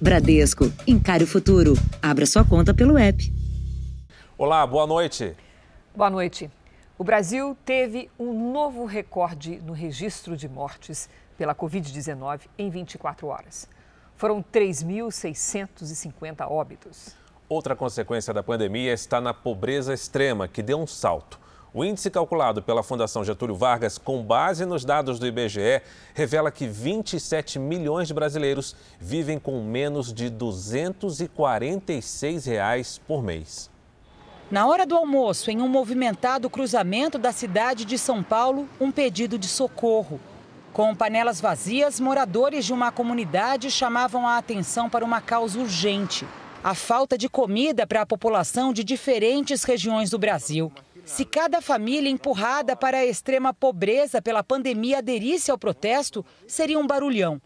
Bradesco, encare o futuro. Abra sua conta pelo app. Olá, boa noite. Boa noite. O Brasil teve um novo recorde no registro de mortes pela Covid-19 em 24 horas. Foram 3.650 óbitos. Outra consequência da pandemia está na pobreza extrema, que deu um salto. O índice calculado pela Fundação Getúlio Vargas, com base nos dados do IBGE, revela que 27 milhões de brasileiros vivem com menos de 246 reais por mês. Na hora do almoço, em um movimentado cruzamento da cidade de São Paulo, um pedido de socorro. Com panelas vazias, moradores de uma comunidade chamavam a atenção para uma causa urgente: a falta de comida para a população de diferentes regiões do Brasil. Se cada família empurrada para a extrema pobreza pela pandemia aderisse ao protesto, seria um barulhão.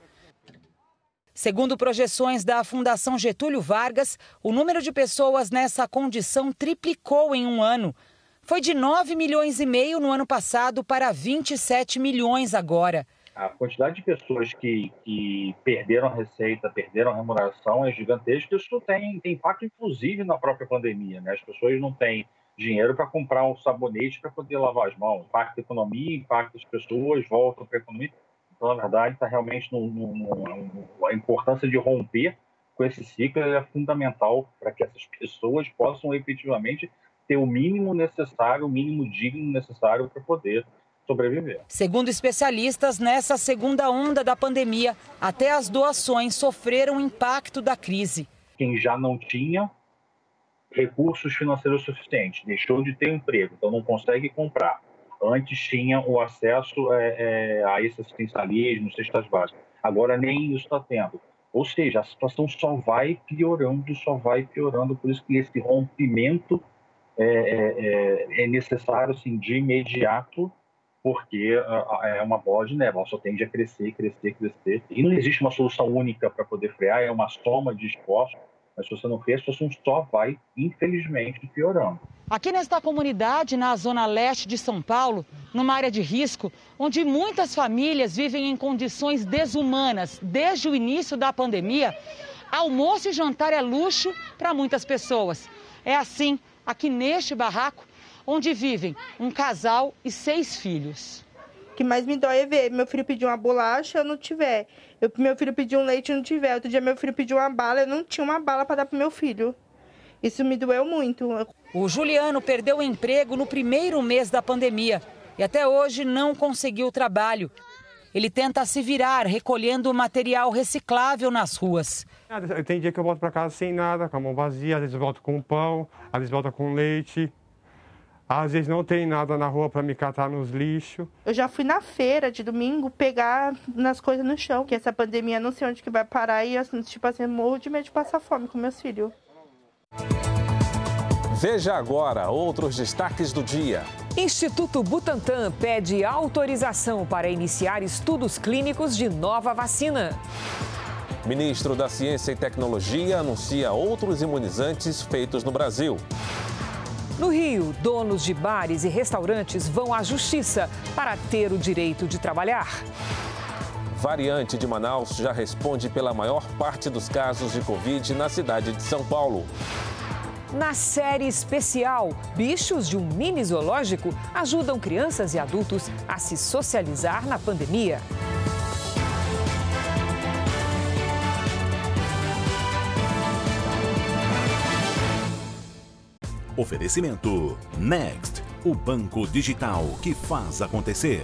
Segundo projeções da Fundação Getúlio Vargas, o número de pessoas nessa condição triplicou em um ano. Foi de 9 milhões e meio no ano passado para 27 milhões agora. A quantidade de pessoas que, que perderam a receita, perderam a remuneração é gigantesca. Isso tem, tem impacto, inclusive, na própria pandemia. Né? As pessoas não têm dinheiro para comprar um sabonete para poder lavar as mãos. Impacta a economia, impacta as pessoas, voltam para a economia. Então, na verdade, está realmente no, no, no, a importância de romper com esse ciclo é fundamental para que essas pessoas possam efetivamente ter o mínimo necessário, o mínimo digno necessário para poder sobreviver. Segundo especialistas, nessa segunda onda da pandemia, até as doações sofreram o impacto da crise. Quem já não tinha recursos financeiros suficientes, deixou de ter emprego, então não consegue comprar. Antes tinha o acesso é, é, a esse assistencialismo, cestas básicas. Agora nem isso está tendo. Ou seja, a situação só vai piorando, só vai piorando. Por isso que esse rompimento é, é, é, é necessário assim, de imediato, porque é uma bola de neve. Ela só tende a crescer, crescer, crescer. E não existe uma solução única para poder frear, é uma soma de esforços mas se você não fez, a situação só vai, infelizmente, piorando. Aqui nesta comunidade, na zona leste de São Paulo, numa área de risco, onde muitas famílias vivem em condições desumanas desde o início da pandemia, almoço e jantar é luxo para muitas pessoas. É assim aqui neste barraco, onde vivem um casal e seis filhos. O que mais me dói é ver meu filho pedir uma bolacha, eu não tiver. Eu, meu filho pediu um leite, eu não tiver. Outro dia meu filho pediu uma bala, eu não tinha uma bala para dar pro meu filho. Isso me doeu muito. O Juliano perdeu o emprego no primeiro mês da pandemia e até hoje não conseguiu trabalho. Ele tenta se virar recolhendo material reciclável nas ruas. Tem dia que eu volto para casa sem nada, com a mão vazia, às vezes volto com pão, às vezes volto com leite. Às vezes não tem nada na rua para me catar nos lixos. Eu já fui na feira de domingo pegar nas coisas no chão, que essa pandemia não sei onde que vai parar e assim, tipo assim, morro de medo de passar fome com meus filhos. Veja agora outros destaques do dia. Instituto Butantan pede autorização para iniciar estudos clínicos de nova vacina. Ministro da Ciência e Tecnologia anuncia outros imunizantes feitos no Brasil. No Rio, donos de bares e restaurantes vão à justiça para ter o direito de trabalhar. Variante de Manaus já responde pela maior parte dos casos de Covid na cidade de São Paulo. Na série especial, bichos de um mini zoológico ajudam crianças e adultos a se socializar na pandemia. Oferecimento Next, o banco digital que faz acontecer.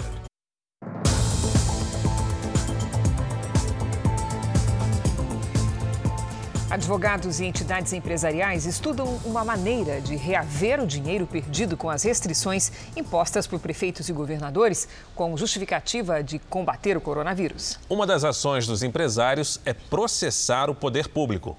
Advogados e entidades empresariais estudam uma maneira de reaver o dinheiro perdido com as restrições impostas por prefeitos e governadores, com justificativa de combater o coronavírus. Uma das ações dos empresários é processar o poder público.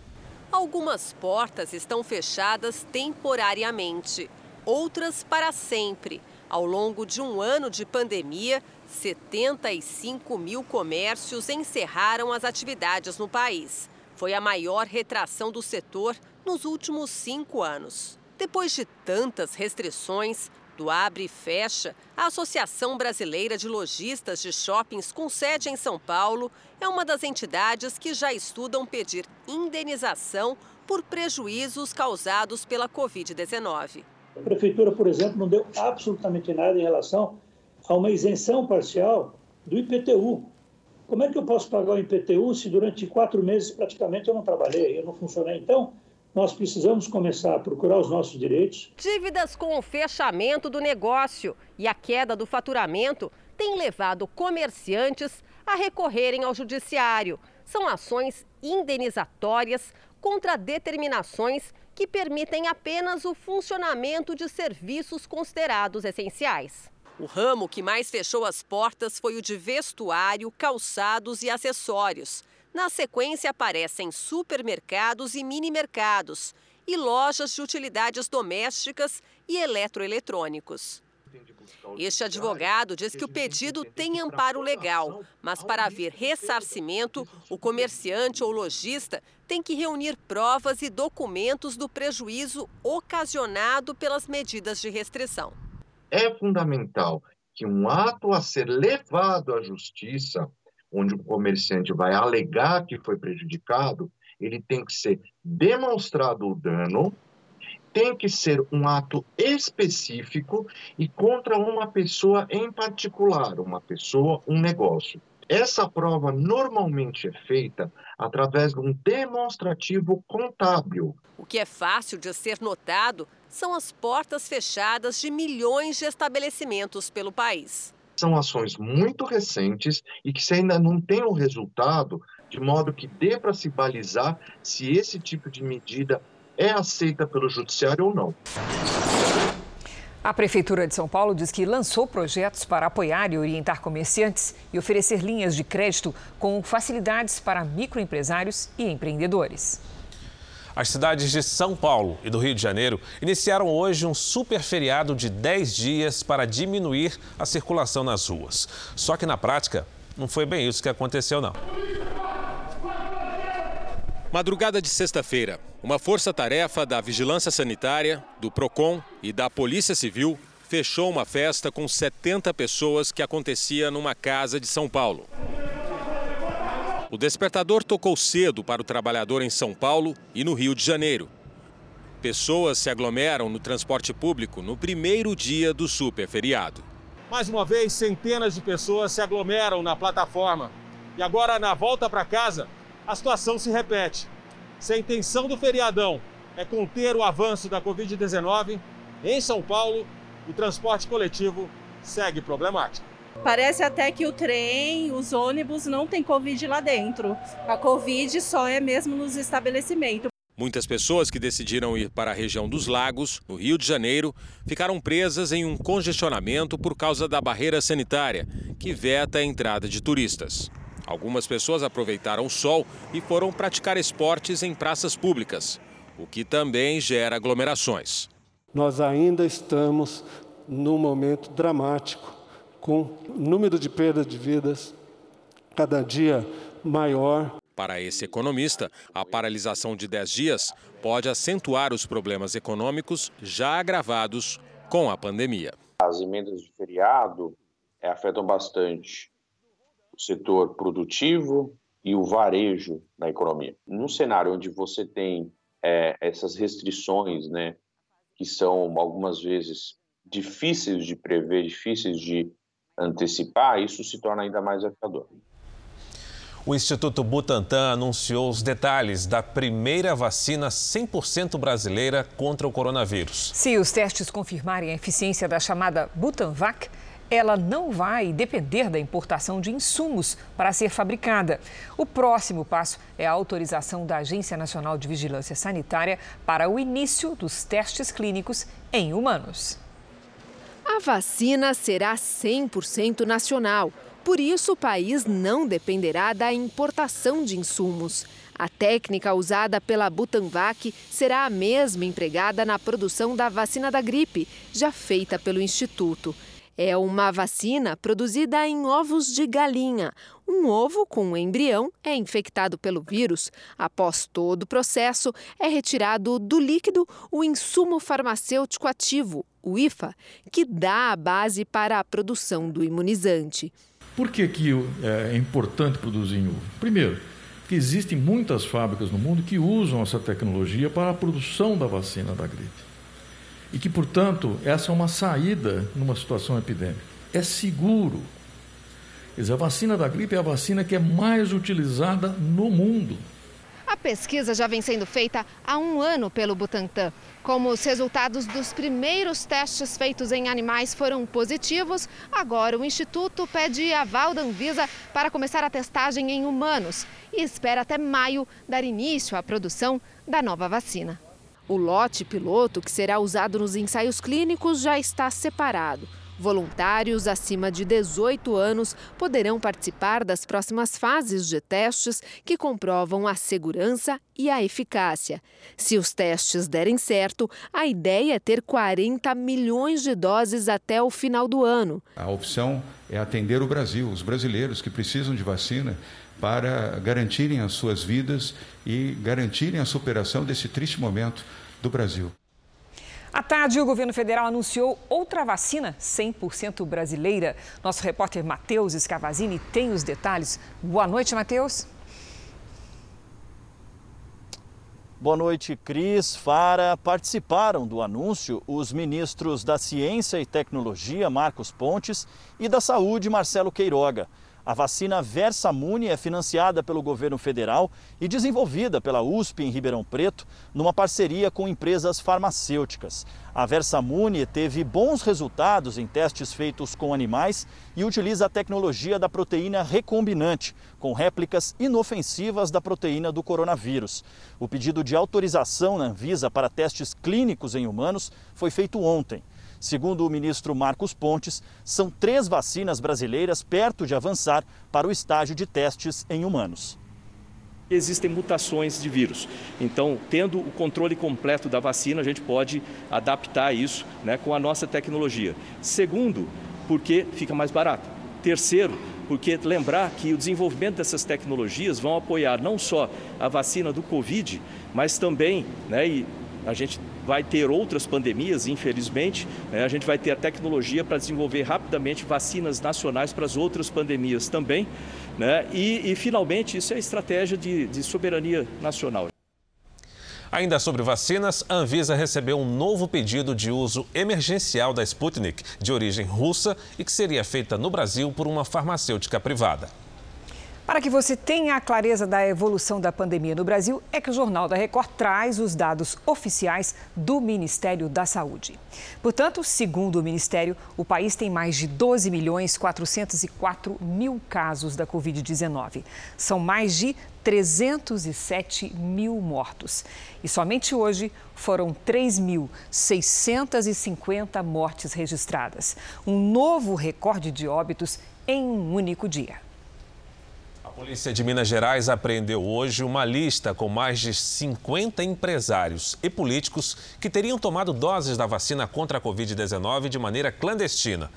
Algumas portas estão fechadas temporariamente, outras para sempre. Ao longo de um ano de pandemia, 75 mil comércios encerraram as atividades no país. Foi a maior retração do setor nos últimos cinco anos. Depois de tantas restrições, Do Abre e Fecha, a Associação Brasileira de Lojistas de Shoppings com sede em São Paulo é uma das entidades que já estudam pedir indenização por prejuízos causados pela Covid-19. A Prefeitura, por exemplo, não deu absolutamente nada em relação a uma isenção parcial do IPTU. Como é que eu posso pagar o IPTU se durante quatro meses praticamente eu não trabalhei, eu não funcionei? Então, nós precisamos começar a procurar os nossos direitos. Dívidas com o fechamento do negócio e a queda do faturamento têm levado comerciantes a recorrerem ao judiciário. São ações indenizatórias contra determinações que permitem apenas o funcionamento de serviços considerados essenciais. O ramo que mais fechou as portas foi o de vestuário, calçados e acessórios. Na sequência aparecem supermercados e mini-mercados e lojas de utilidades domésticas e eletroeletrônicos. Este advogado diz que o pedido tem amparo legal, mas para haver ressarcimento, o comerciante ou lojista tem que reunir provas e documentos do prejuízo ocasionado pelas medidas de restrição. É fundamental que um ato a ser levado à justiça onde o comerciante vai alegar que foi prejudicado, ele tem que ser demonstrado o dano, tem que ser um ato específico e contra uma pessoa em particular, uma pessoa, um negócio. Essa prova normalmente é feita através de um demonstrativo contábil. O que é fácil de ser notado são as portas fechadas de milhões de estabelecimentos pelo país são ações muito recentes e que ainda não tem o resultado de modo que dê para se balizar se esse tipo de medida é aceita pelo judiciário ou não. A Prefeitura de São Paulo diz que lançou projetos para apoiar e orientar comerciantes e oferecer linhas de crédito com facilidades para microempresários e empreendedores. As cidades de São Paulo e do Rio de Janeiro iniciaram hoje um super feriado de 10 dias para diminuir a circulação nas ruas. Só que na prática, não foi bem isso que aconteceu, não. Madrugada de sexta-feira, uma força-tarefa da Vigilância Sanitária, do PROCON e da Polícia Civil fechou uma festa com 70 pessoas que acontecia numa casa de São Paulo. O despertador tocou cedo para o trabalhador em São Paulo e no Rio de Janeiro. Pessoas se aglomeram no transporte público no primeiro dia do super feriado. Mais uma vez, centenas de pessoas se aglomeram na plataforma. E agora, na volta para casa, a situação se repete. Se a intenção do feriadão é conter o avanço da Covid-19, em São Paulo, o transporte coletivo segue problemático. Parece até que o trem, os ônibus não tem Covid lá dentro. A Covid só é mesmo nos estabelecimentos. Muitas pessoas que decidiram ir para a região dos Lagos, no Rio de Janeiro, ficaram presas em um congestionamento por causa da barreira sanitária, que veta a entrada de turistas. Algumas pessoas aproveitaram o sol e foram praticar esportes em praças públicas, o que também gera aglomerações. Nós ainda estamos num momento dramático com número de perdas de vidas cada dia maior. Para esse economista, a paralisação de 10 dias pode acentuar os problemas econômicos já agravados com a pandemia. As emendas de feriado é, afetam bastante o setor produtivo e o varejo da economia. Num cenário onde você tem é, essas restrições, né, que são algumas vezes difíceis de prever, difíceis de antecipar, isso se torna ainda mais desafiador. O Instituto Butantan anunciou os detalhes da primeira vacina 100% brasileira contra o coronavírus. Se os testes confirmarem a eficiência da chamada Butanvac, ela não vai depender da importação de insumos para ser fabricada. O próximo passo é a autorização da Agência Nacional de Vigilância Sanitária para o início dos testes clínicos em humanos. A vacina será 100% nacional. Por isso, o país não dependerá da importação de insumos. A técnica usada pela Butanvac será a mesma empregada na produção da vacina da gripe, já feita pelo Instituto. É uma vacina produzida em ovos de galinha. Um ovo com um embrião é infectado pelo vírus. Após todo o processo, é retirado do líquido o insumo farmacêutico ativo, o IFA, que dá a base para a produção do imunizante. Por que, que é importante produzir em? Primeiro, que existem muitas fábricas no mundo que usam essa tecnologia para a produção da vacina da gripe e que, portanto, essa é uma saída numa situação epidêmica. É seguro. Quer dizer, a vacina da gripe é a vacina que é mais utilizada no mundo. A pesquisa já vem sendo feita há um ano pelo Butantan. Como os resultados dos primeiros testes feitos em animais foram positivos, agora o Instituto pede aval da Anvisa para começar a testagem em humanos e espera até maio dar início à produção da nova vacina. O lote piloto, que será usado nos ensaios clínicos, já está separado. Voluntários acima de 18 anos poderão participar das próximas fases de testes que comprovam a segurança e a eficácia. Se os testes derem certo, a ideia é ter 40 milhões de doses até o final do ano. A opção é atender o Brasil, os brasileiros que precisam de vacina para garantirem as suas vidas e garantirem a superação desse triste momento do Brasil. À tarde, o governo federal anunciou outra vacina 100% brasileira. Nosso repórter Matheus Scavazini tem os detalhes. Boa noite, Matheus. Boa noite, Cris. Fara. Participaram do anúncio os ministros da Ciência e Tecnologia, Marcos Pontes, e da Saúde, Marcelo Queiroga. A vacina Versamune é financiada pelo governo federal e desenvolvida pela USP em Ribeirão Preto, numa parceria com empresas farmacêuticas. A Versamune teve bons resultados em testes feitos com animais e utiliza a tecnologia da proteína recombinante, com réplicas inofensivas da proteína do coronavírus. O pedido de autorização na Anvisa para testes clínicos em humanos foi feito ontem. Segundo o ministro Marcos Pontes, são três vacinas brasileiras perto de avançar para o estágio de testes em humanos. Existem mutações de vírus, então, tendo o controle completo da vacina, a gente pode adaptar isso né, com a nossa tecnologia. Segundo, porque fica mais barato. Terceiro, porque lembrar que o desenvolvimento dessas tecnologias vão apoiar não só a vacina do Covid, mas também, né, e a gente vai ter outras pandemias, infelizmente. Né? A gente vai ter a tecnologia para desenvolver rapidamente vacinas nacionais para as outras pandemias também. Né? E, e, finalmente, isso é a estratégia de, de soberania nacional. Ainda sobre vacinas, a Anvisa recebeu um novo pedido de uso emergencial da Sputnik, de origem russa e que seria feita no Brasil por uma farmacêutica privada. Para que você tenha a clareza da evolução da pandemia no Brasil, é que o Jornal da Record traz os dados oficiais do Ministério da Saúde. Portanto, segundo o Ministério, o país tem mais de 12 milhões 404 mil casos da Covid-19. São mais de 307 mil mortos. E somente hoje foram 3.650 mortes registradas. Um novo recorde de óbitos em um único dia. Polícia de Minas Gerais apreendeu hoje uma lista com mais de 50 empresários e políticos que teriam tomado doses da vacina contra a Covid-19 de maneira clandestina.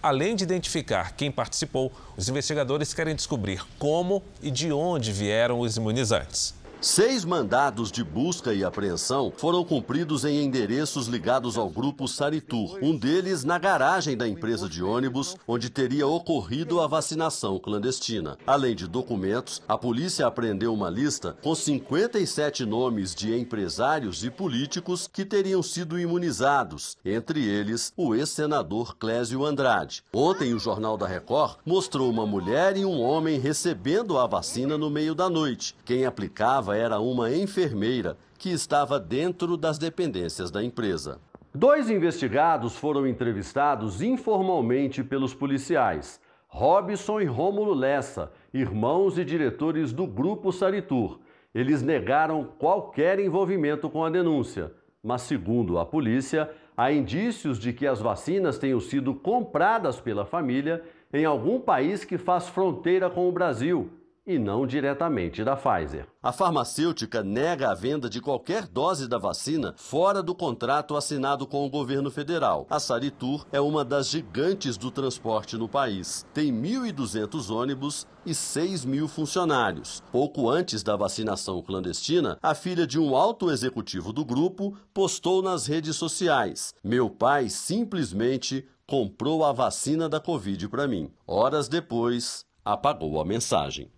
Além de identificar quem participou, os investigadores querem descobrir como e de onde vieram os imunizantes. Seis mandados de busca e apreensão foram cumpridos em endereços ligados ao grupo Saritur, um deles na garagem da empresa de ônibus, onde teria ocorrido a vacinação clandestina. Além de documentos, a polícia apreendeu uma lista com 57 nomes de empresários e políticos que teriam sido imunizados, entre eles o ex-senador Clésio Andrade. Ontem, o Jornal da Record mostrou uma mulher e um homem recebendo a vacina no meio da noite. Quem aplicava era uma enfermeira que estava dentro das dependências da empresa. Dois investigados foram entrevistados informalmente pelos policiais. Robson e Rômulo Lessa, irmãos e diretores do Grupo Saritur. Eles negaram qualquer envolvimento com a denúncia, mas, segundo a polícia, há indícios de que as vacinas tenham sido compradas pela família em algum país que faz fronteira com o Brasil e não diretamente da Pfizer. A farmacêutica nega a venda de qualquer dose da vacina fora do contrato assinado com o governo federal. A Saritur é uma das gigantes do transporte no país. Tem 1.200 ônibus e 6 mil funcionários. Pouco antes da vacinação clandestina, a filha de um alto executivo do grupo postou nas redes sociais: Meu pai simplesmente comprou a vacina da Covid para mim. Horas depois, apagou a mensagem.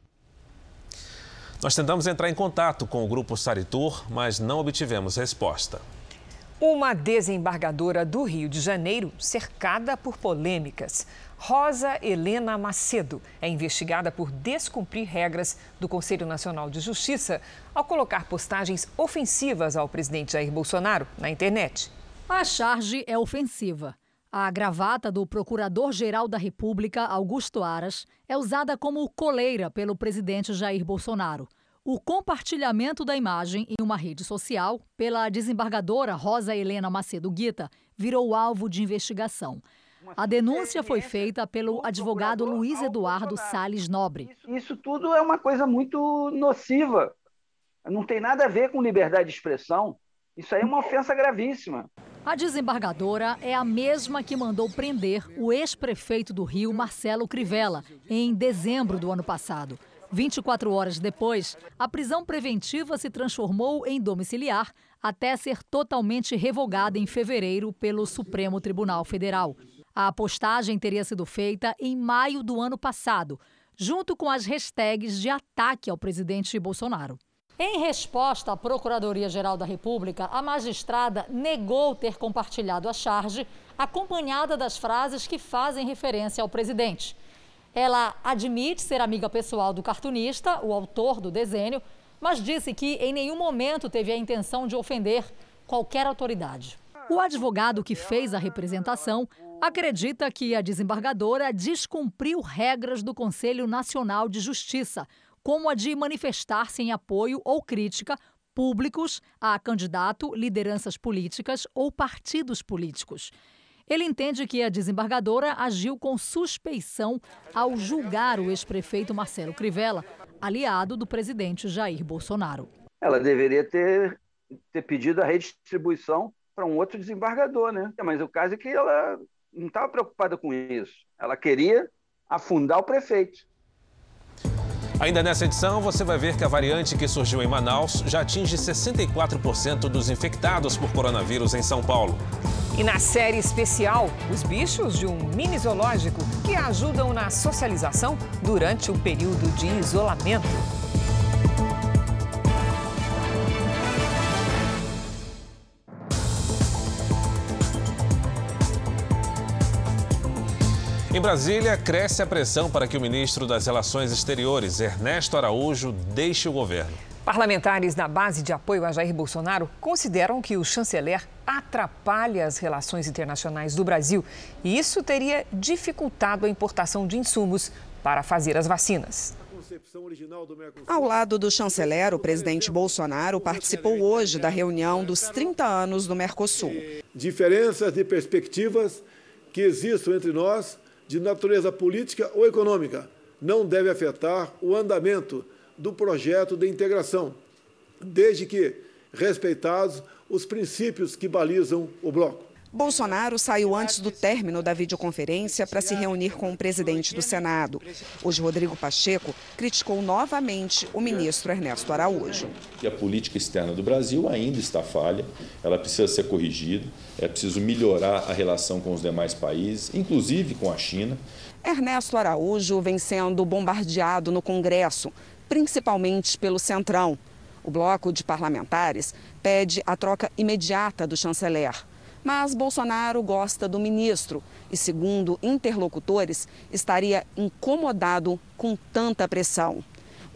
Nós tentamos entrar em contato com o grupo Saritur, mas não obtivemos resposta. Uma desembargadora do Rio de Janeiro cercada por polêmicas. Rosa Helena Macedo é investigada por descumprir regras do Conselho Nacional de Justiça ao colocar postagens ofensivas ao presidente Jair Bolsonaro na internet. A charge é ofensiva. A gravata do Procurador-Geral da República, Augusto Aras, é usada como coleira pelo presidente Jair Bolsonaro. O compartilhamento da imagem em uma rede social pela desembargadora Rosa Helena Macedo Guita virou alvo de investigação. A denúncia foi feita pelo advogado Luiz Eduardo Sales Nobre. Isso tudo é uma coisa muito nociva. Não tem nada a ver com liberdade de expressão. Isso aí é uma ofensa gravíssima. A desembargadora é a mesma que mandou prender o ex-prefeito do Rio, Marcelo Crivella, em dezembro do ano passado. 24 horas depois, a prisão preventiva se transformou em domiciliar até ser totalmente revogada em fevereiro pelo Supremo Tribunal Federal. A postagem teria sido feita em maio do ano passado, junto com as hashtags de ataque ao presidente Bolsonaro. Em resposta à Procuradoria-Geral da República, a magistrada negou ter compartilhado a charge, acompanhada das frases que fazem referência ao presidente. Ela admite ser amiga pessoal do cartunista, o autor do desenho, mas disse que em nenhum momento teve a intenção de ofender qualquer autoridade. O advogado que fez a representação acredita que a desembargadora descumpriu regras do Conselho Nacional de Justiça, como a de manifestar-se em apoio ou crítica públicos a candidato, lideranças políticas ou partidos políticos. Ele entende que a desembargadora agiu com suspeição ao julgar o ex-prefeito Marcelo Crivella, aliado do presidente Jair Bolsonaro. Ela deveria ter, ter pedido a redistribuição para um outro desembargador, né? Mas o caso é que ela não estava preocupada com isso. Ela queria afundar o prefeito. Ainda nessa edição, você vai ver que a variante que surgiu em Manaus já atinge 64% dos infectados por coronavírus em São Paulo. E na série especial, os bichos de um mini zoológico que ajudam na socialização durante o período de isolamento. Em Brasília, cresce a pressão para que o ministro das Relações Exteriores, Ernesto Araújo, deixe o governo. Parlamentares da base de apoio a Jair Bolsonaro consideram que o chanceler atrapalha as relações internacionais do Brasil e isso teria dificultado a importação de insumos para fazer as vacinas. Ao lado do chanceler, o presidente Bolsonaro participou hoje da reunião dos 30 anos do Mercosul. Diferenças de perspectivas que existam entre nós de natureza política ou econômica não deve afetar o andamento do projeto de integração, desde que respeitados os princípios que balizam o bloco. Bolsonaro saiu antes do término da videoconferência para se reunir com o presidente do Senado. Hoje, Rodrigo Pacheco criticou novamente o ministro Ernesto Araújo. E a política externa do Brasil ainda está falha, ela precisa ser corrigida, é preciso melhorar a relação com os demais países, inclusive com a China. Ernesto Araújo vem sendo bombardeado no Congresso, principalmente pelo Centrão. O bloco de parlamentares pede a troca imediata do chanceler. Mas Bolsonaro gosta do ministro e, segundo interlocutores, estaria incomodado com tanta pressão.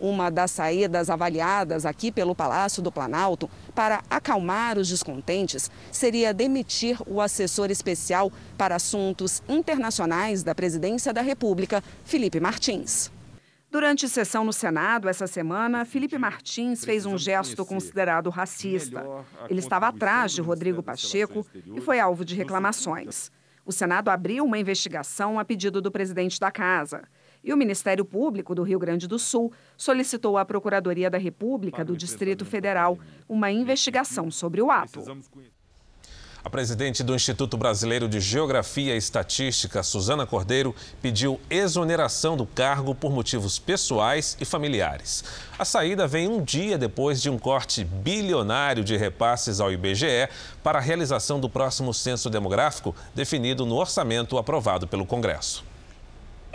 Uma das saídas avaliadas aqui pelo Palácio do Planalto para acalmar os descontentes seria demitir o assessor especial para assuntos internacionais da Presidência da República, Felipe Martins. Durante sessão no Senado essa semana, Felipe Martins fez um gesto considerado racista. Ele estava atrás de Rodrigo Pacheco e foi alvo de reclamações. O Senado abriu uma investigação a pedido do presidente da Casa. E o Ministério Público do Rio Grande do Sul solicitou à Procuradoria da República do Distrito Federal uma investigação sobre o ato. A presidente do Instituto Brasileiro de Geografia e Estatística, Suzana Cordeiro, pediu exoneração do cargo por motivos pessoais e familiares. A saída vem um dia depois de um corte bilionário de repasses ao IBGE para a realização do próximo censo demográfico, definido no orçamento aprovado pelo Congresso.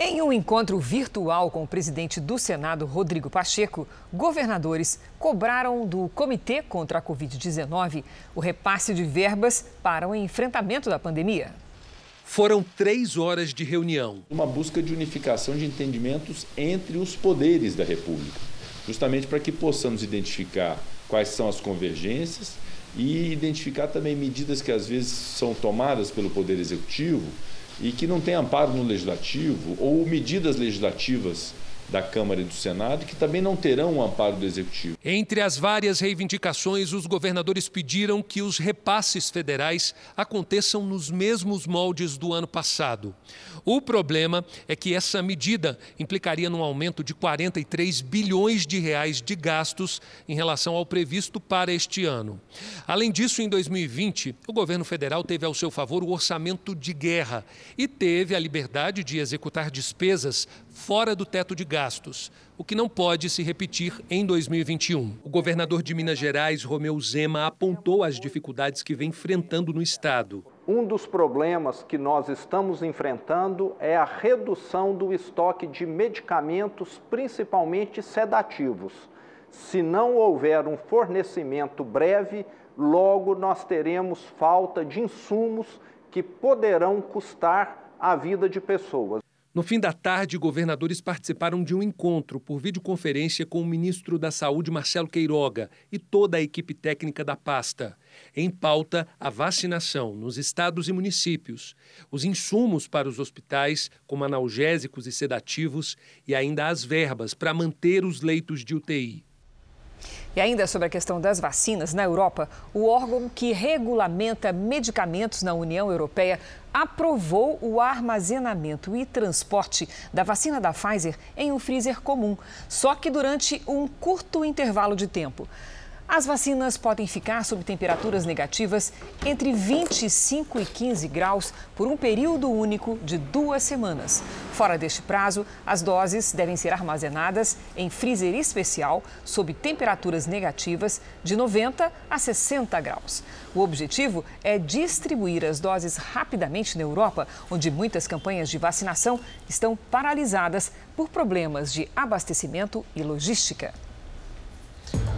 Em um encontro virtual com o presidente do Senado, Rodrigo Pacheco, governadores cobraram do Comitê contra a Covid-19 o repasse de verbas para o enfrentamento da pandemia. Foram três horas de reunião. Uma busca de unificação de entendimentos entre os poderes da República, justamente para que possamos identificar quais são as convergências e identificar também medidas que às vezes são tomadas pelo Poder Executivo e que não tem amparo no legislativo ou medidas legislativas da Câmara e do Senado, que também não terão o amparo do Executivo. Entre as várias reivindicações, os governadores pediram que os repasses federais aconteçam nos mesmos moldes do ano passado. O problema é que essa medida implicaria num aumento de 43 bilhões de reais de gastos em relação ao previsto para este ano. Além disso, em 2020, o governo federal teve ao seu favor o orçamento de guerra e teve a liberdade de executar despesas fora do teto de gastos, o que não pode se repetir em 2021. O governador de Minas Gerais, Romeu Zema, apontou as dificuldades que vem enfrentando no estado. Um dos problemas que nós estamos enfrentando é a redução do estoque de medicamentos, principalmente sedativos. Se não houver um fornecimento breve, logo nós teremos falta de insumos que poderão custar a vida de pessoas. No fim da tarde, governadores participaram de um encontro por videoconferência com o ministro da Saúde, Marcelo Queiroga, e toda a equipe técnica da pasta. Em pauta, a vacinação nos estados e municípios, os insumos para os hospitais, como analgésicos e sedativos, e ainda as verbas para manter os leitos de UTI. E ainda sobre a questão das vacinas, na Europa, o órgão que regulamenta medicamentos na União Europeia aprovou o armazenamento e transporte da vacina da Pfizer em um freezer comum, só que durante um curto intervalo de tempo. As vacinas podem ficar sob temperaturas negativas entre 25 e 15 graus por um período único de duas semanas. Fora deste prazo, as doses devem ser armazenadas em freezer especial sob temperaturas negativas de 90 a 60 graus. O objetivo é distribuir as doses rapidamente na Europa, onde muitas campanhas de vacinação estão paralisadas por problemas de abastecimento e logística.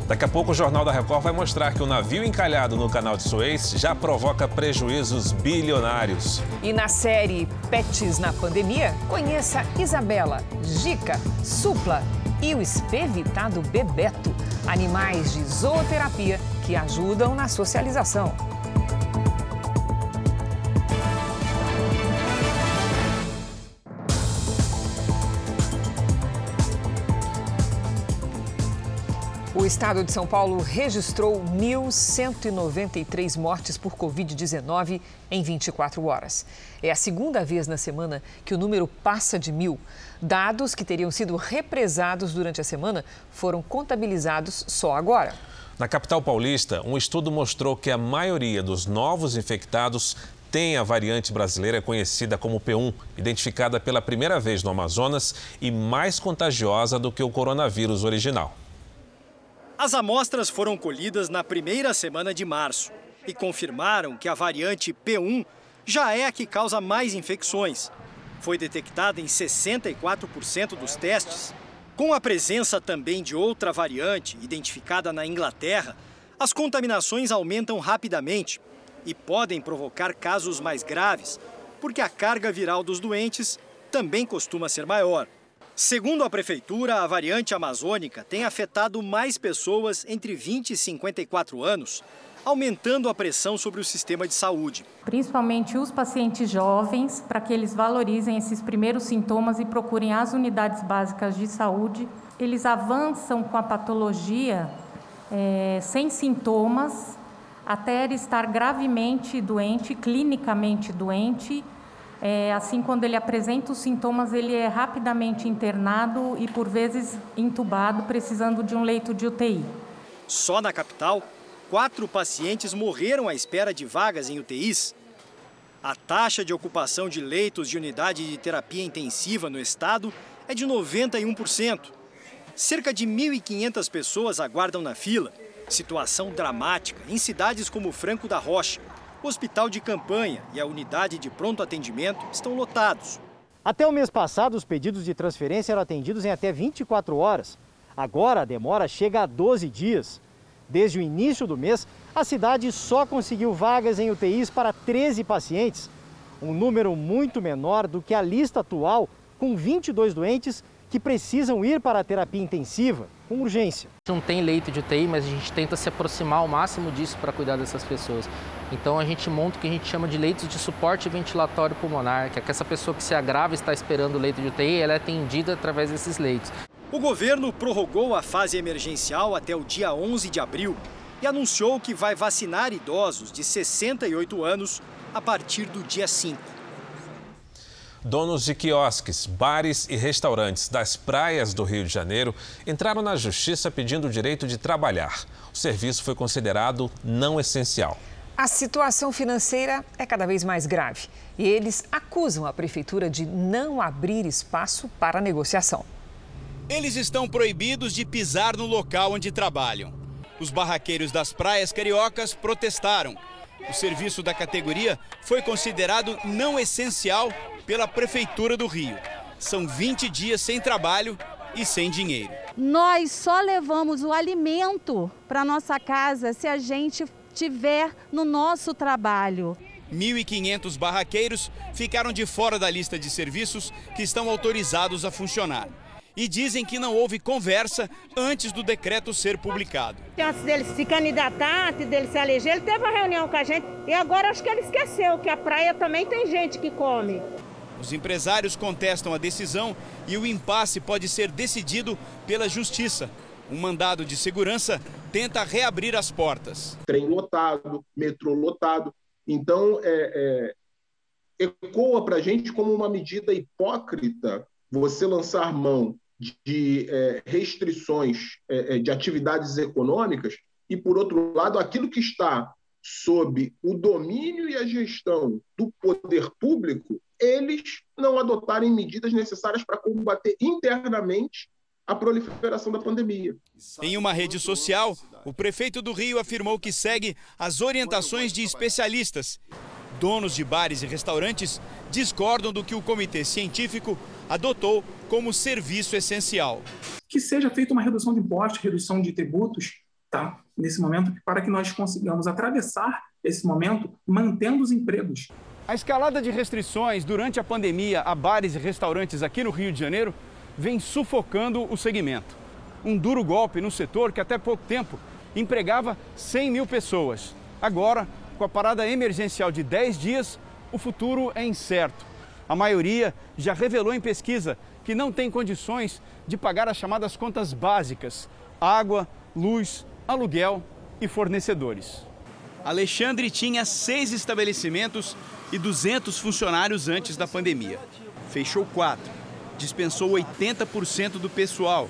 Daqui a pouco o Jornal da Record vai mostrar que o navio encalhado no canal de Suez já provoca prejuízos bilionários. E na série Pets na Pandemia, conheça Isabela, Gica, Supla e o espevitado Bebeto, animais de zooterapia que ajudam na socialização. Estado de São Paulo registrou 1.193 mortes por Covid-19 em 24 horas. É a segunda vez na semana que o número passa de mil. Dados que teriam sido represados durante a semana foram contabilizados só agora. Na capital paulista, um estudo mostrou que a maioria dos novos infectados tem a variante brasileira conhecida como P1, identificada pela primeira vez no Amazonas e mais contagiosa do que o coronavírus original. As amostras foram colhidas na primeira semana de março e confirmaram que a variante P1 já é a que causa mais infecções. Foi detectada em 64% dos testes. Com a presença também de outra variante, identificada na Inglaterra, as contaminações aumentam rapidamente e podem provocar casos mais graves, porque a carga viral dos doentes também costuma ser maior. Segundo a prefeitura, a variante amazônica tem afetado mais pessoas entre 20 e 54 anos, aumentando a pressão sobre o sistema de saúde. Principalmente os pacientes jovens, para que eles valorizem esses primeiros sintomas e procurem as unidades básicas de saúde. Eles avançam com a patologia é, sem sintomas até estar gravemente doente, clinicamente doente É, assim, quando ele apresenta os sintomas, ele é rapidamente internado e, por vezes, entubado, precisando de um leito de UTI. Só na capital, quatro pacientes morreram à espera de vagas em UTIs. A taxa de ocupação de leitos de unidade de terapia intensiva no estado é de 91%. Cerca de 1.500 pessoas aguardam na fila. Situação dramática em cidades como Franco da Rocha. O hospital de campanha e a unidade de pronto atendimento estão lotados. Até o mês passado, os pedidos de transferência eram atendidos em até 24 horas. Agora a demora chega a 12 dias. Desde o início do mês, a cidade só conseguiu vagas em UTIs para 13 pacientes, um número muito menor do que a lista atual, com 22 doentes que precisam ir para a terapia intensiva com urgência. Não tem leito de UTI, mas a gente tenta se aproximar ao máximo disso para cuidar dessas pessoas. Então a gente monta o que a gente chama de leitos de suporte ventilatório pulmonar, que é que essa pessoa que se agrava e está esperando o leito de UTI, ela é atendida através desses leitos. O governo prorrogou a fase emergencial até o dia 11 de abril e anunciou que vai vacinar idosos de 68 anos a partir do dia 5. Donos de quiosques, bares e restaurantes das praias do Rio de Janeiro entraram na justiça pedindo o direito de trabalhar. O serviço foi considerado não essencial. A situação financeira é cada vez mais grave e eles acusam a prefeitura de não abrir espaço para negociação. Eles estão proibidos de pisar no local onde trabalham. Os barraqueiros das praias cariocas protestaram. O serviço da categoria foi considerado não essencial pela Prefeitura do Rio. São 20 dias sem trabalho e sem dinheiro. Nós só levamos o alimento para nossa casa se a gente tiver no nosso trabalho. 1.500 barraqueiros ficaram de fora da lista de serviços que estão autorizados a funcionar e dizem que não houve conversa antes do decreto ser publicado. Antes dele se candidatar, antes dele se eleger, ele teve uma reunião com a gente e agora acho que ele esqueceu que a praia também tem gente que come. Os empresários contestam a decisão e o impasse pode ser decidido pela justiça. Um mandado de segurança tenta reabrir as portas. Trem lotado, metrô lotado. Então, é, é, ecoa para a gente como uma medida hipócrita você lançar mão de é, restrições é, é, de atividades econômicas e, por outro lado, aquilo que está sob o domínio e a gestão do poder público, eles não adotarem medidas necessárias para combater internamente a proliferação da pandemia. Em uma rede social, o prefeito do Rio afirmou que segue as orientações de especialistas. Donos de bares e restaurantes discordam do que o comitê científico adotou como serviço essencial. Que seja feita uma redução de impostos, redução de tributos, tá? nesse momento, para que nós consigamos atravessar esse momento mantendo os empregos. A escalada de restrições durante a pandemia a bares e restaurantes aqui no Rio de Janeiro vem sufocando o segmento. Um duro golpe no setor que até pouco tempo empregava 100 mil pessoas. Agora, com a parada emergencial de 10 dias, o futuro é incerto. A maioria já revelou em pesquisa que não tem condições de pagar as chamadas contas básicas: água, luz, aluguel e fornecedores. Alexandre tinha seis estabelecimentos e 200 funcionários antes da pandemia. Fechou quatro, dispensou 80% do pessoal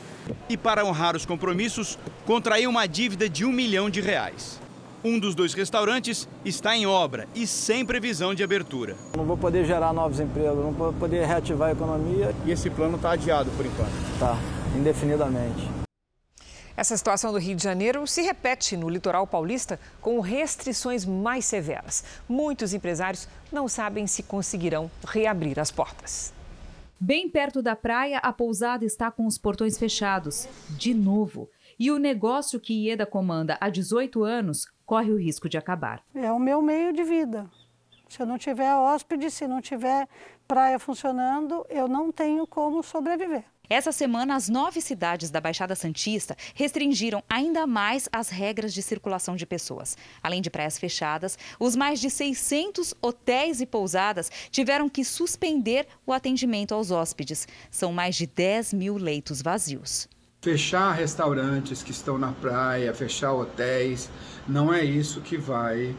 e, para honrar os compromissos, contraiu uma dívida de um milhão de reais. Um dos dois restaurantes está em obra e sem previsão de abertura. Não vou poder gerar novos empregos, não vou poder reativar a economia. E esse plano está adiado por enquanto? Tá, indefinidamente. Essa situação do Rio de Janeiro se repete no litoral paulista com restrições mais severas. Muitos empresários não sabem se conseguirão reabrir as portas. Bem perto da praia, a pousada está com os portões fechados, de novo. E o negócio que Ieda comanda há 18 anos corre o risco de acabar. É o meu meio de vida. Se eu não tiver hóspede, se não tiver praia funcionando, eu não tenho como sobreviver. Essa semana, as nove cidades da Baixada Santista restringiram ainda mais as regras de circulação de pessoas. Além de praias fechadas, os mais de 600 hotéis e pousadas tiveram que suspender o atendimento aos hóspedes. São mais de 10 mil leitos vazios. Fechar restaurantes que estão na praia, fechar hotéis, não é isso que vai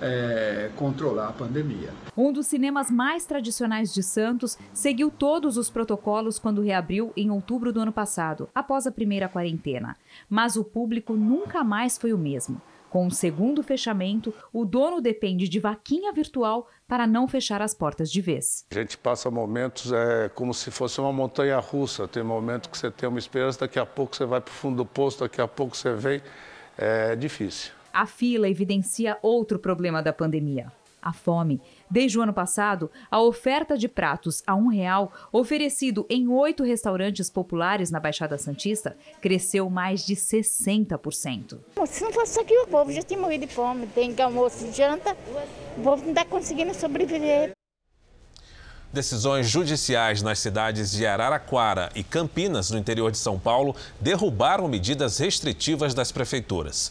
é, controlar a pandemia. Um dos cinemas mais tradicionais de Santos seguiu todos os protocolos quando reabriu em outubro do ano passado, após a primeira quarentena. Mas o público nunca mais foi o mesmo. Com o segundo fechamento, o dono depende de vaquinha virtual para não fechar as portas de vez. A gente passa momentos é, como se fosse uma montanha russa. Tem momentos que você tem uma esperança, daqui a pouco você vai para o fundo do poço, daqui a pouco você vem. É difícil. A fila evidencia outro problema da pandemia a fome. Desde o ano passado, a oferta de pratos a um real, oferecido em oito restaurantes populares na Baixada Santista, cresceu mais de 60%. Se não fosse aqui, o povo já tinha morrido de fome. Tem que almoço e janta, o povo não está conseguindo sobreviver. Decisões judiciais nas cidades de Araraquara e Campinas, no interior de São Paulo, derrubaram medidas restritivas das prefeituras.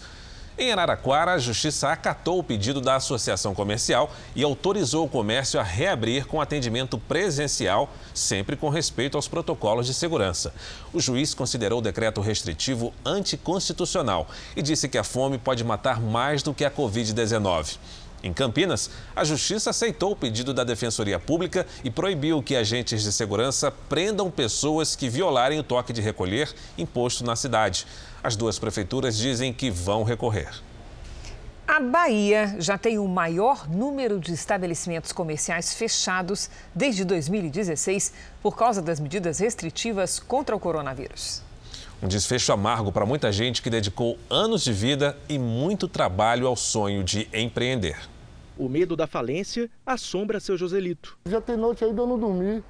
Em Araraquara, a Justiça acatou o pedido da Associação Comercial e autorizou o comércio a reabrir com atendimento presencial, sempre com respeito aos protocolos de segurança. O juiz considerou o decreto restritivo anticonstitucional e disse que a fome pode matar mais do que a Covid-19. Em Campinas, a Justiça aceitou o pedido da Defensoria Pública e proibiu que agentes de segurança prendam pessoas que violarem o toque de recolher imposto na cidade. As duas prefeituras dizem que vão recorrer. A Bahia já tem o maior número de estabelecimentos comerciais fechados desde 2016 por causa das medidas restritivas contra o coronavírus. Um desfecho amargo para muita gente que dedicou anos de vida e muito trabalho ao sonho de empreender. O medo da falência assombra seu Joselito. Já tem noite aí de eu não dormir.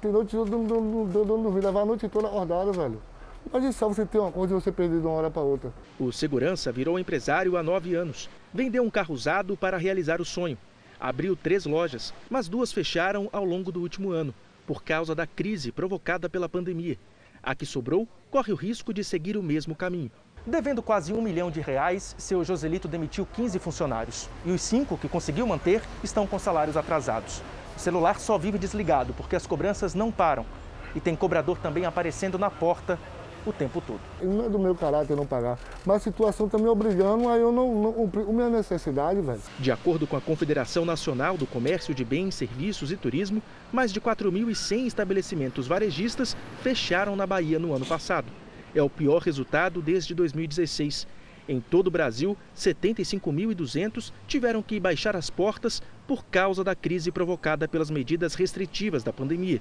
Tem noite de eu não dormir, levar a noite toda acordada, velho. Imagina só você ter uma coisa e você perder de uma hora para outra. O segurança virou empresário há nove anos. Vendeu um carro usado para realizar o sonho. Abriu três lojas, mas duas fecharam ao longo do último ano, por causa da crise provocada pela pandemia. A que sobrou corre o risco de seguir o mesmo caminho. Devendo quase um milhão de reais, seu Joselito demitiu 15 funcionários. E os cinco que conseguiu manter estão com salários atrasados. O celular só vive desligado porque as cobranças não param. E tem cobrador também aparecendo na porta o tempo todo. Não é do meu caráter não pagar, mas a situação está me obrigando a eu não, não cumprir a minha necessidade, velho. De acordo com a Confederação Nacional do Comércio de Bens, Serviços e Turismo, mais de 4.100 estabelecimentos varejistas fecharam na Bahia no ano passado. É o pior resultado desde 2016. Em todo o Brasil, 75.200 tiveram que baixar as portas por causa da crise provocada pelas medidas restritivas da pandemia.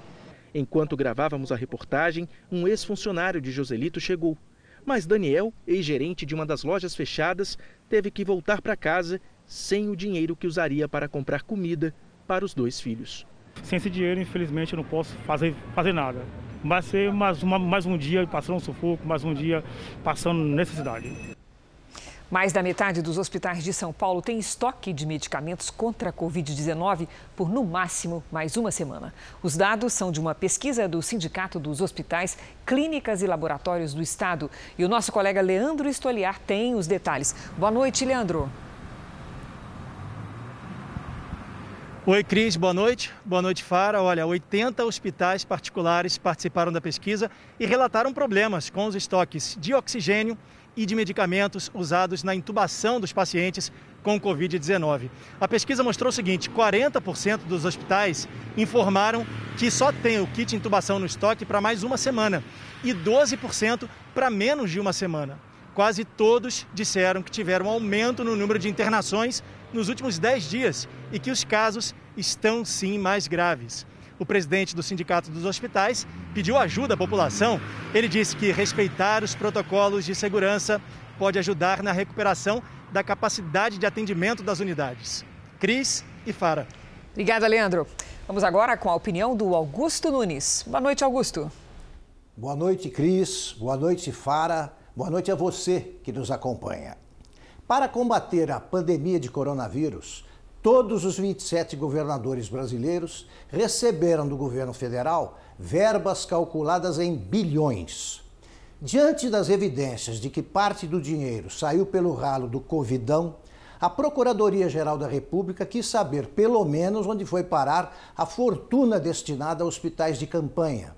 Enquanto gravávamos a reportagem, um ex-funcionário de Joselito chegou. Mas Daniel, ex-gerente de uma das lojas fechadas, teve que voltar para casa sem o dinheiro que usaria para comprar comida para os dois filhos. Sem esse dinheiro, infelizmente, eu não posso fazer, fazer nada. Vai ser mais, uma, mais um dia passando sufoco, mais um dia passando necessidade. Mais da metade dos hospitais de São Paulo tem estoque de medicamentos contra a Covid-19 por no máximo mais uma semana. Os dados são de uma pesquisa do Sindicato dos Hospitais, Clínicas e Laboratórios do Estado. E o nosso colega Leandro Estoliar tem os detalhes. Boa noite, Leandro. Oi, Cris, boa noite. Boa noite, Fara. Olha, 80 hospitais particulares participaram da pesquisa e relataram problemas com os estoques de oxigênio e de medicamentos usados na intubação dos pacientes com Covid-19. A pesquisa mostrou o seguinte: 40% dos hospitais informaram que só tem o kit intubação no estoque para mais uma semana e 12% para menos de uma semana. Quase todos disseram que tiveram um aumento no número de internações nos últimos 10 dias e que os casos estão sim mais graves o presidente do Sindicato dos Hospitais, pediu ajuda à população. Ele disse que respeitar os protocolos de segurança pode ajudar na recuperação da capacidade de atendimento das unidades. Cris e Fara. Obrigada, Leandro. Vamos agora com a opinião do Augusto Nunes. Boa noite, Augusto. Boa noite, Cris. Boa noite, Fara. Boa noite a você que nos acompanha. Para combater a pandemia de coronavírus, todos os 27 governadores brasileiros receberam do governo federal verbas calculadas em bilhões. Diante das evidências de que parte do dinheiro saiu pelo ralo do Covidão, a Procuradoria-Geral da República quis saber, pelo menos, onde foi parar a fortuna destinada a hospitais de campanha.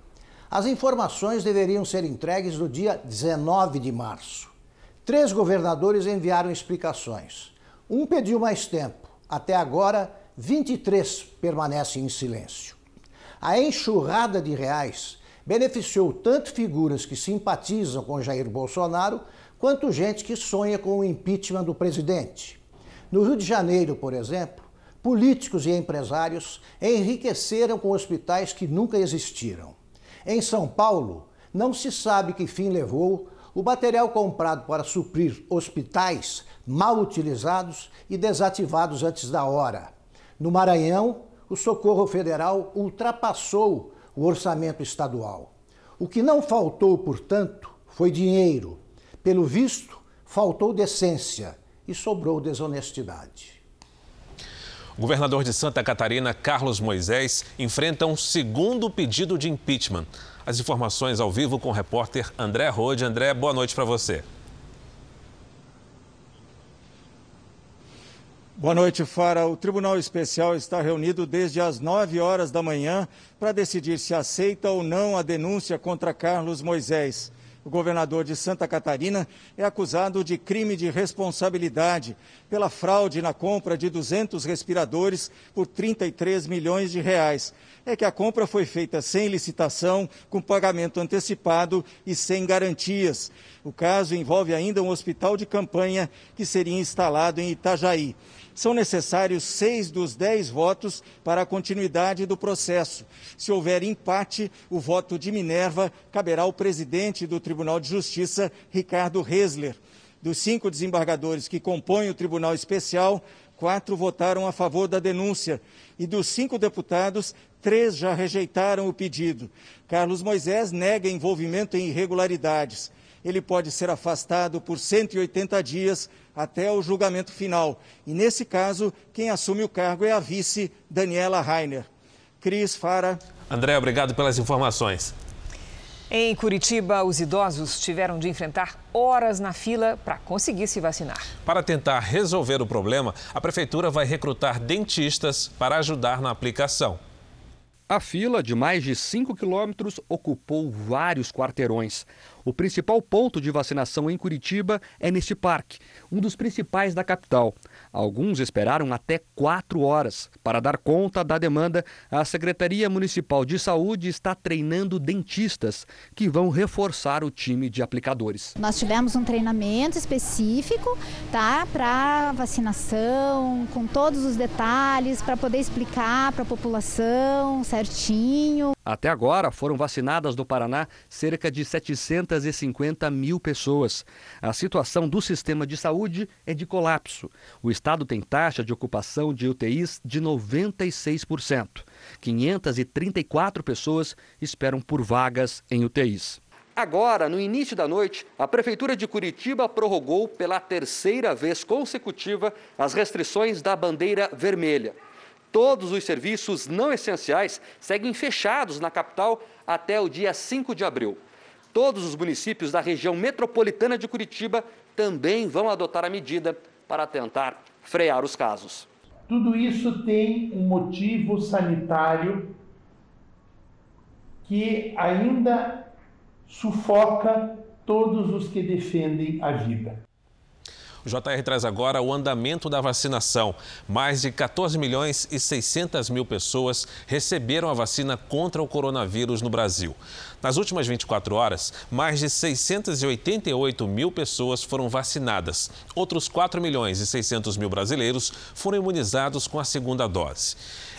As informações deveriam ser entregues no dia 19 de março. Três governadores enviaram explicações. Um pediu mais tempo. Até agora, 23 permanecem em silêncio. A enxurrada de reais beneficiou tanto figuras que simpatizam com Jair Bolsonaro, quanto gente que sonha com o impeachment do presidente. No Rio de Janeiro, por exemplo, políticos e empresários enriqueceram com hospitais que nunca existiram. Em São Paulo, não se sabe que fim levou o material comprado para suprir hospitais mal utilizados e desativados antes da hora. No Maranhão, o socorro federal ultrapassou o orçamento estadual. O que não faltou, portanto, foi dinheiro. Pelo visto, faltou decência e sobrou desonestidade. O governador de Santa Catarina, Carlos Moisés, enfrenta um segundo pedido de impeachment. As informações ao vivo com o repórter André Rode. André, boa noite para você. Boa noite, Fara. O Tribunal Especial está reunido desde as 9 horas da manhã para decidir se aceita ou não a denúncia contra Carlos Moisés. O governador de Santa Catarina é acusado de crime de responsabilidade pela fraude na compra de 200 respiradores por 33 milhões de reais. É que a compra foi feita sem licitação, com pagamento antecipado e sem garantias. O caso envolve ainda um hospital de campanha que seria instalado em Itajaí. São necessários seis dos dez votos para a continuidade do processo. Se houver empate, o voto de Minerva caberá ao presidente do Tribunal de Justiça, Ricardo Resler. Dos cinco desembargadores que compõem o Tribunal Especial, quatro votaram a favor da denúncia. E dos cinco deputados, três já rejeitaram o pedido. Carlos Moisés nega envolvimento em irregularidades. Ele pode ser afastado por 180 dias até o julgamento final. E nesse caso, quem assume o cargo é a vice Daniela Rainer. Cris Fara. André, obrigado pelas informações. Em Curitiba, os idosos tiveram de enfrentar horas na fila para conseguir se vacinar. Para tentar resolver o problema, a prefeitura vai recrutar dentistas para ajudar na aplicação. A fila, de mais de 5 quilômetros, ocupou vários quarteirões. O principal ponto de vacinação em Curitiba é neste parque, um dos principais da capital. Alguns esperaram até quatro horas. Para dar conta da demanda, a Secretaria Municipal de Saúde está treinando dentistas que vão reforçar o time de aplicadores. Nós tivemos um treinamento específico tá, para vacinação, com todos os detalhes, para poder explicar para a população certinho. Até agora foram vacinadas no Paraná cerca de 750 mil pessoas. A situação do sistema de saúde é de colapso. O estado tem taxa de ocupação de UTIs de 96%. 534 pessoas esperam por vagas em UTIs. Agora, no início da noite, a Prefeitura de Curitiba prorrogou pela terceira vez consecutiva as restrições da bandeira vermelha. Todos os serviços não essenciais seguem fechados na capital até o dia 5 de abril. Todos os municípios da região metropolitana de Curitiba também vão adotar a medida para tentar frear os casos. Tudo isso tem um motivo sanitário que ainda sufoca todos os que defendem a vida. O JR traz agora o andamento da vacinação. Mais de 14 milhões e 600 mil pessoas receberam a vacina contra o coronavírus no Brasil. Nas últimas 24 horas, mais de 688 mil pessoas foram vacinadas. Outros 4 milhões e 600 mil brasileiros foram imunizados com a segunda dose.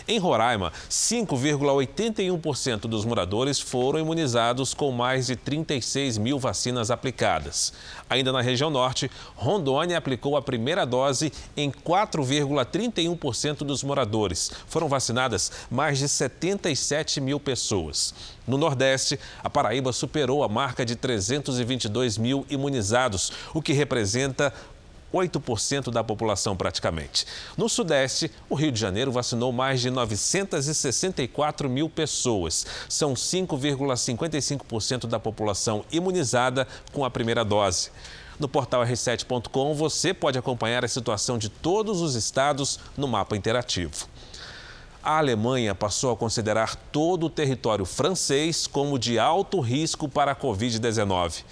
Em Roraima, 5,81% dos moradores foram imunizados com mais de 36 mil vacinas aplicadas. Ainda na região norte, Rondônia aplicou a primeira dose em 4,31% dos moradores. Foram vacinadas mais de 77 mil pessoas. No Nordeste, a Paraíba superou a marca de 322 mil imunizados, o que representa 8% da população praticamente. No Sudeste, o Rio de Janeiro vacinou mais de 964 mil pessoas. São 5,55% da população imunizada com a primeira dose. No portal r7.com você pode acompanhar a situação de todos os estados no mapa interativo. A Alemanha passou a considerar todo o território francês como de alto risco para a Covid-19.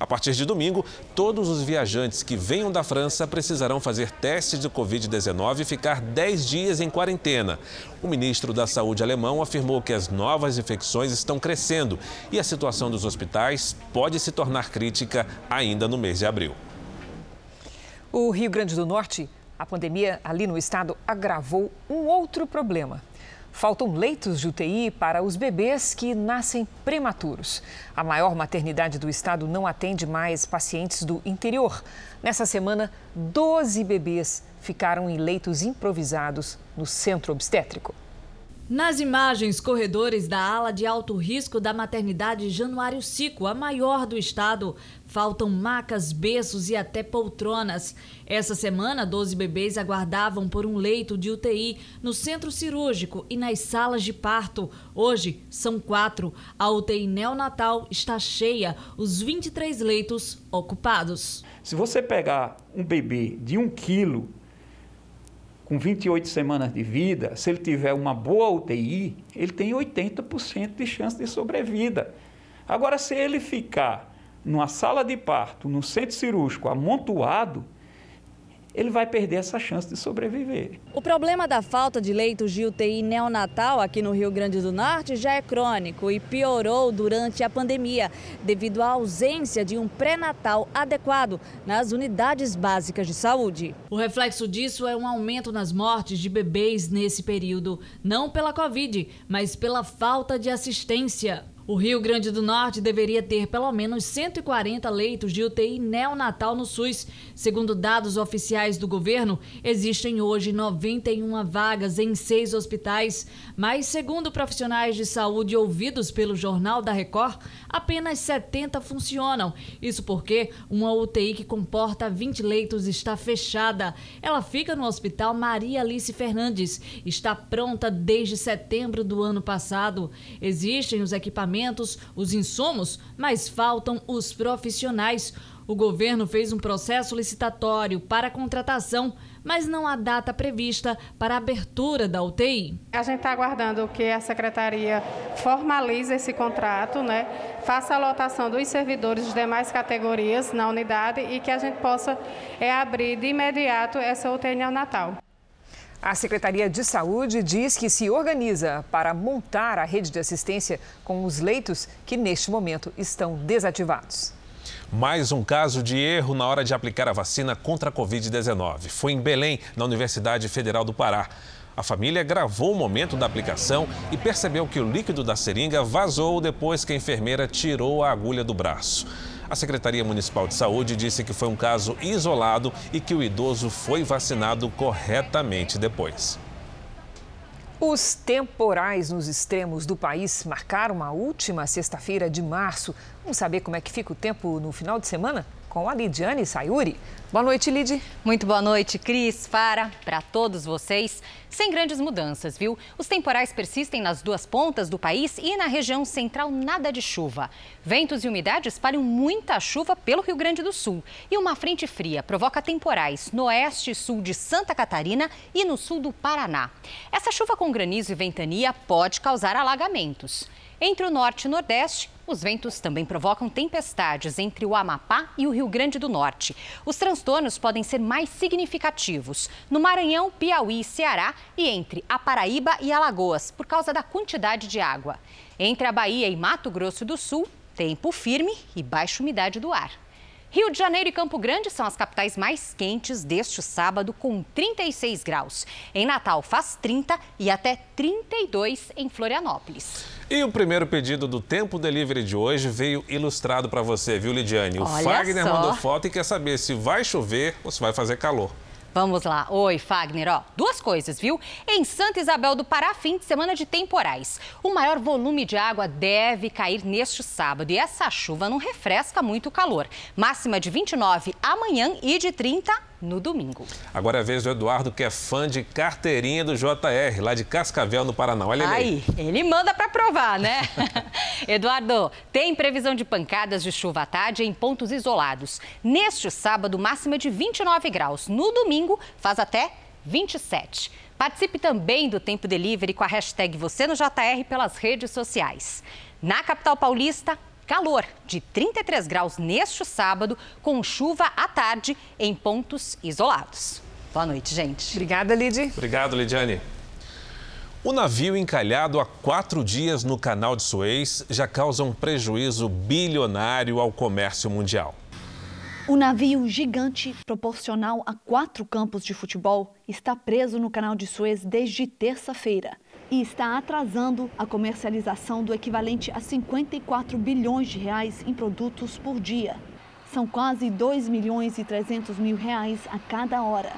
A partir de domingo, todos os viajantes que venham da França precisarão fazer testes de Covid-19 e ficar 10 dias em quarentena. O ministro da Saúde alemão afirmou que as novas infecções estão crescendo e a situação dos hospitais pode se tornar crítica ainda no mês de abril. O Rio Grande do Norte, a pandemia ali no estado agravou um outro problema. Faltam leitos de UTI para os bebês que nascem prematuros. A maior maternidade do estado não atende mais pacientes do interior. Nessa semana, 12 bebês ficaram em leitos improvisados no centro obstétrico. Nas imagens, corredores da ala de alto risco da maternidade Januário Cico, a maior do estado, faltam macas, berços e até poltronas. Essa semana, 12 bebês aguardavam por um leito de UTI no centro cirúrgico e nas salas de parto. Hoje, são quatro. A UTI neonatal está cheia, os 23 leitos ocupados. Se você pegar um bebê de um quilo com 28 semanas de vida, se ele tiver uma boa UTI, ele tem 80% de chance de sobrevida. Agora, se ele ficar numa sala de parto, no centro cirúrgico amontoado, ele vai perder essa chance de sobreviver. O problema da falta de leitos de UTI neonatal aqui no Rio Grande do Norte já é crônico e piorou durante a pandemia, devido à ausência de um pré-natal adequado nas unidades básicas de saúde. O reflexo disso é um aumento nas mortes de bebês nesse período, não pela Covid, mas pela falta de assistência. O Rio Grande do Norte deveria ter pelo menos 140 leitos de UTI neonatal no SUS. Segundo dados oficiais do governo, existem hoje 91 vagas em seis hospitais, mas, segundo profissionais de saúde ouvidos pelo Jornal da Record, apenas 70 funcionam. Isso porque uma UTI que comporta 20 leitos está fechada. Ela fica no Hospital Maria Alice Fernandes. Está pronta desde setembro do ano passado. Existem os equipamentos os insumos, mas faltam os profissionais. O governo fez um processo licitatório para a contratação, mas não há data prevista para a abertura da UTI. A gente está aguardando que a secretaria formalize esse contrato, né? faça a lotação dos servidores de demais categorias na unidade e que a gente possa é, abrir de imediato essa UTI neonatal. A Secretaria de Saúde diz que se organiza para montar a rede de assistência com os leitos que neste momento estão desativados. Mais um caso de erro na hora de aplicar a vacina contra a Covid-19. Foi em Belém, na Universidade Federal do Pará. A família gravou o momento da aplicação e percebeu que o líquido da seringa vazou depois que a enfermeira tirou a agulha do braço. A Secretaria Municipal de Saúde disse que foi um caso isolado e que o idoso foi vacinado corretamente depois. Os temporais nos extremos do país marcaram a última sexta-feira de março. Vamos saber como é que fica o tempo no final de semana? Com a Lidiane Sayuri. Boa noite, Lid. Muito boa noite, Cris, Fara, para todos vocês. Sem grandes mudanças, viu? Os temporais persistem nas duas pontas do país e na região central nada de chuva. Ventos e umidade espalham muita chuva pelo Rio Grande do Sul. E uma frente fria provoca temporais no oeste e sul de Santa Catarina e no sul do Paraná. Essa chuva com granizo e ventania pode causar alagamentos. Entre o norte e o nordeste, os ventos também provocam tempestades entre o Amapá e o Rio Grande do Norte. Os transtornos podem ser mais significativos no Maranhão, Piauí e Ceará e entre a Paraíba e Alagoas, por causa da quantidade de água. Entre a Bahia e Mato Grosso do Sul, tempo firme e baixa umidade do ar. Rio de Janeiro e Campo Grande são as capitais mais quentes deste sábado, com 36 graus. Em Natal faz 30 e até 32 em Florianópolis. E o primeiro pedido do Tempo Delivery de hoje veio ilustrado para você, viu, Lidiane? O Olha Fagner só. mandou foto e quer saber se vai chover ou se vai fazer calor. Vamos lá. Oi, Fagner. Ó, duas coisas, viu? Em Santa Isabel do Pará, fim de semana de temporais. O maior volume de água deve cair neste sábado e essa chuva não refresca muito o calor. Máxima de 29 amanhã e de 30 no domingo. Agora é a vez do Eduardo, que é fã de carteirinha do JR, lá de Cascavel, no Paraná. Olha ele aí. Aí, ele manda para provar, né? Eduardo, tem previsão de pancadas de chuva à tarde em pontos isolados. Neste sábado, máxima de 29 graus. No domingo, faz até 27. Participe também do Tempo Delivery com a hashtag Você no JR pelas redes sociais. Na capital paulista, calor de 33 graus neste sábado, com chuva à tarde em pontos isolados. Boa noite, gente. Obrigada, Lid. Obrigado, Lidiane. O navio encalhado há quatro dias no canal de Suez já causa um prejuízo bilionário ao comércio mundial. O navio gigante, proporcional a quatro campos de futebol, está preso no canal de Suez desde terça-feira e está atrasando a comercialização do equivalente a 54 bilhões de reais em produtos por dia. São quase 2 milhões e 300 mil reais a cada hora.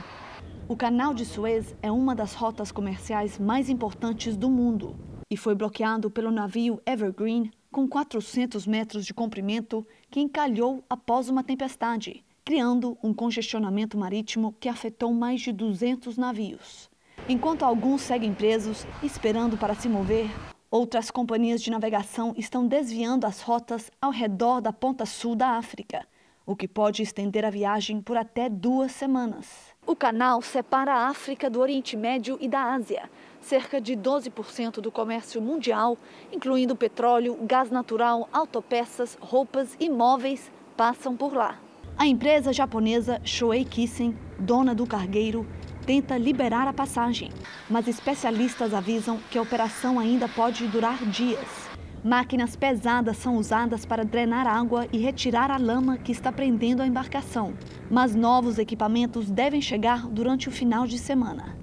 O canal de Suez é uma das rotas comerciais mais importantes do mundo e foi bloqueado pelo navio Evergreen, com 400 metros de comprimento, que encalhou após uma tempestade, criando um congestionamento marítimo que afetou mais de 200 navios. Enquanto alguns seguem presos, esperando para se mover, outras companhias de navegação estão desviando as rotas ao redor da ponta sul da África, o que pode estender a viagem por até duas semanas. O canal separa a África do Oriente Médio e da Ásia. Cerca de 12% do comércio mundial, incluindo petróleo, gás natural, autopeças, roupas e móveis, passam por lá. A empresa japonesa Shoei Kisen, dona do cargueiro, tenta liberar a passagem, mas especialistas avisam que a operação ainda pode durar dias. Máquinas pesadas são usadas para drenar água e retirar a lama que está prendendo a embarcação. Mas novos equipamentos devem chegar durante o final de semana.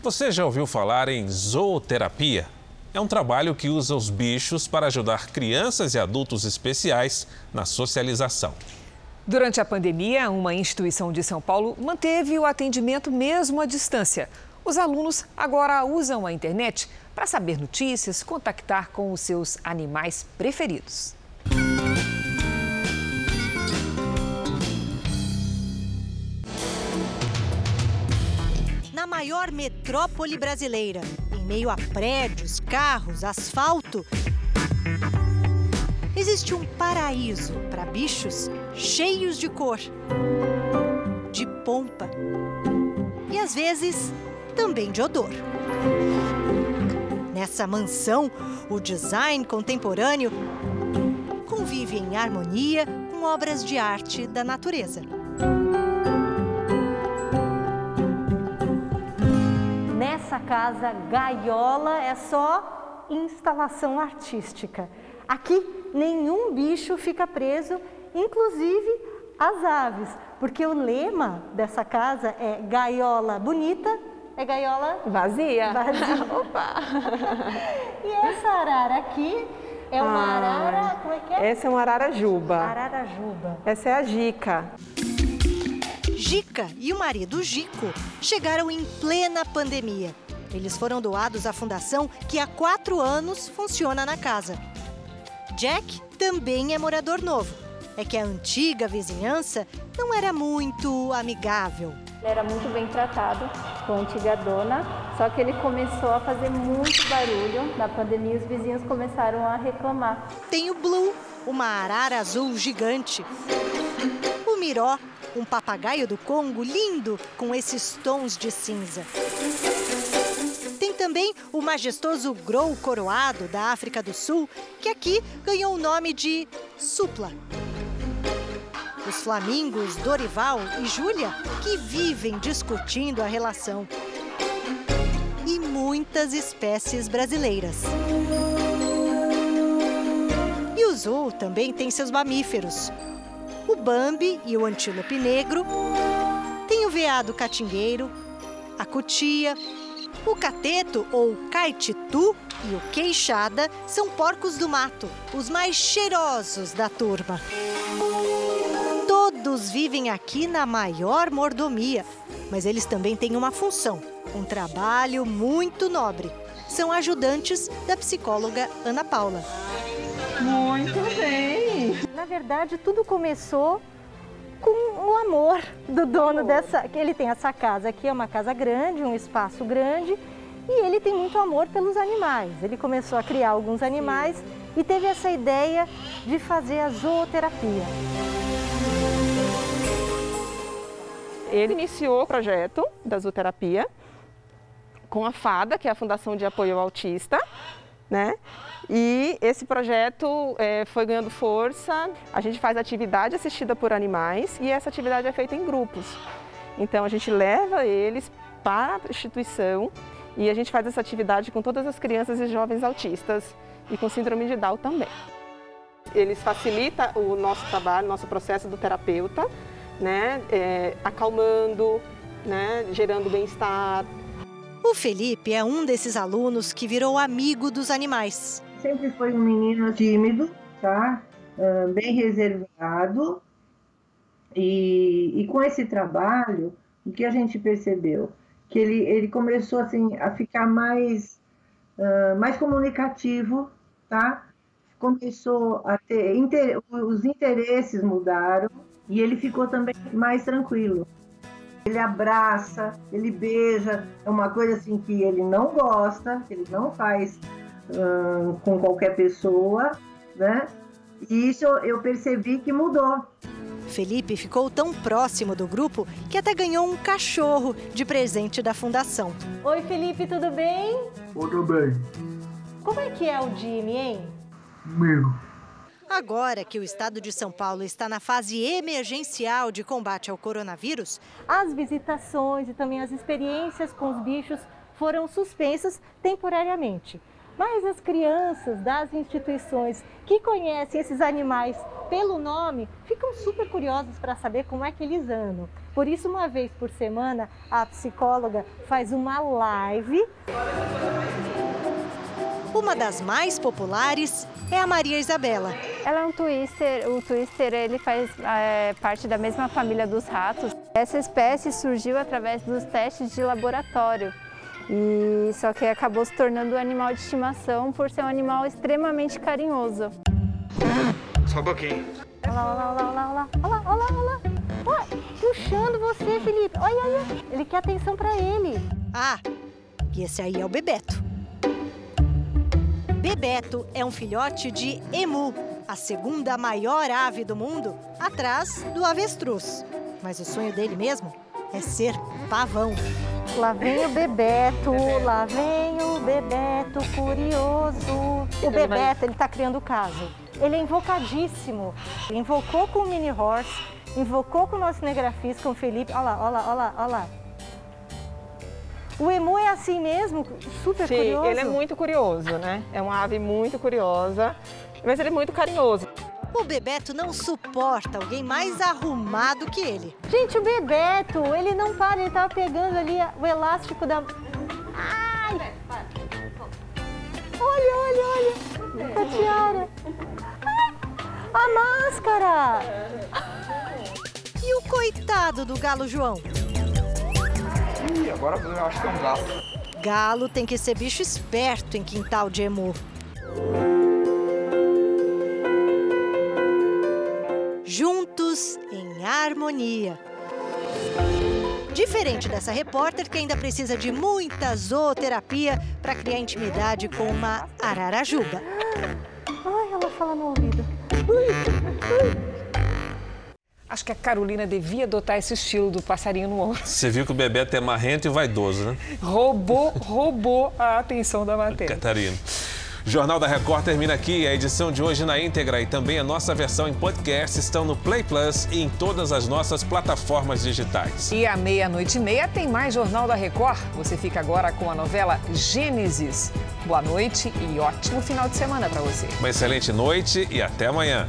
Você já ouviu falar em zooterapia? É um trabalho que usa os bichos para ajudar crianças e adultos especiais na socialização. Durante a pandemia, uma instituição de São Paulo manteve o atendimento mesmo à distância. Os alunos agora usam a internet para saber notícias, contactar com os seus animais preferidos. Na maior metrópole brasileira, em meio a prédios, carros, asfalto, existe um paraíso para bichos cheios de cor, de pompa e às vezes também de odor. Nessa mansão, o design contemporâneo convive em harmonia com obras de arte da natureza. Nessa casa, gaiola é só instalação artística. Aqui, nenhum bicho fica preso, inclusive as aves, porque o lema dessa casa é gaiola bonita, é gaiola vazia. Vazia. Opa! e essa arara aqui é uma ah, arara, como é que é? Essa é uma arara juba. Arara juba. Essa é a Gica. Gica e o marido Gico chegaram em plena pandemia. Eles foram doados à fundação que há quatro anos funciona na casa. Jack também é morador novo. É que a antiga vizinhança não era muito amigável. Ele era muito bem tratado com a antiga dona, só que ele começou a fazer muito barulho. Na pandemia, os vizinhos começaram a reclamar. Tem o Blue, uma arara azul gigante. O Miró, um papagaio do Congo lindo com esses tons de cinza. Tem também o majestoso Grou coroado da África do Sul, que aqui ganhou o nome de Supla. Os flamingos Dorival e Júlia, que vivem discutindo a relação. E muitas espécies brasileiras. E o zoo também tem seus mamíferos. O Bambi e o antílope negro. Tem o veado catingueiro, a cutia, o cateto ou caetitu e o queixada são porcos do mato, os mais cheirosos da turma. Todos vivem aqui na maior mordomia, mas eles também têm uma função, um trabalho muito nobre. São ajudantes da psicóloga Ana Paula. Muito bem! Na verdade, tudo começou com o amor do dono dessa. Ele tem essa casa aqui, é uma casa grande, um espaço grande, e ele tem muito amor pelos animais. Ele começou a criar alguns animais Sim. e teve essa ideia de fazer a zooterapia. Ele iniciou o projeto da zooterapia com a FADA, que é a Fundação de Apoio ao Autista, né? E esse projeto é, foi ganhando força. A gente faz atividade assistida por animais e essa atividade é feita em grupos. Então a gente leva eles para a instituição e a gente faz essa atividade com todas as crianças e jovens autistas e com síndrome de Down também. Eles facilitam o nosso trabalho, nosso processo do terapeuta, né? É, acalmando, né? gerando bem-estar. O Felipe é um desses alunos que virou amigo dos animais. Sempre foi um menino tímido, tá? Uh, bem reservado. E, e com esse trabalho, o que a gente percebeu? Que ele, ele começou assim, a ficar mais, uh, mais comunicativo, tá? Começou a ter. Inter, os interesses mudaram e ele ficou também mais tranquilo. Ele abraça, ele beija, é uma coisa assim que ele não gosta, que ele não faz hum, com qualquer pessoa, né? E isso eu percebi que mudou. Felipe ficou tão próximo do grupo que até ganhou um cachorro de presente da fundação. Oi, Felipe, tudo bem? Tudo bem. Como é que é o Jimmy, hein? Comigo. Agora que o estado de São Paulo está na fase emergencial de combate ao coronavírus, as visitações e também as experiências com os bichos foram suspensas temporariamente. Mas as crianças das instituições que conhecem esses animais pelo nome ficam super curiosas para saber como é que eles andam. Por isso, uma vez por semana, a psicóloga faz uma live. Uma das mais populares é a Maria Isabela. Ela é um twister, o twister ele faz é, parte da mesma família dos ratos. Essa espécie surgiu através dos testes de laboratório. E só que acabou se tornando um animal de estimação por ser um animal extremamente carinhoso. Só um pouquinho. Olha lá, olha lá, olha lá, olha lá, olha lá, olha lá. Olha, puxando você, Felipe. Olha, olha, ele quer atenção para ele. Ah, e esse aí é o Bebeto. Bebeto é um filhote de emu, a segunda maior ave do mundo, atrás do avestruz. Mas o sonho dele mesmo é ser pavão. Lá vem o Bebeto, lá vem o Bebeto curioso. O Bebeto, ele tá criando caso. Ele é invocadíssimo. Ele invocou com o mini horse, invocou com o nosso cinegrafista, com o Felipe. Olha lá, olha lá, olha lá, olha lá. O emu é assim mesmo? Super Sim, curioso? ele é muito curioso, né? É uma ave muito curiosa, mas ele é muito carinhoso. O Bebeto não suporta alguém mais arrumado que ele. Gente, o Bebeto, ele não para, ele tava pegando ali o elástico da... Ai! Olha, olha, olha! A tiara! Ai, a máscara! E o coitado do galo João? Ih, agora eu acho que é um gato. Galo tem que ser bicho esperto em quintal de emu. Juntos em harmonia. Diferente dessa repórter que ainda precisa de muita zooterapia para criar intimidade com uma ararajuba. Ai, ela fala no ouvido. Acho que a Carolina devia adotar esse estilo do passarinho no ombro. Você viu que o Bebeto é marrento e vaidoso, né? Roubou, roubou a atenção da matéria. Catarina. Jornal da Record termina aqui. A edição de hoje na íntegra e também a nossa versão em podcast estão no Play Plus e em todas as nossas plataformas digitais. E à meia-noite e meia tem mais Jornal da Record. Você fica agora com a novela Gênesis. Boa noite e ótimo final de semana para você. Uma excelente noite e até amanhã.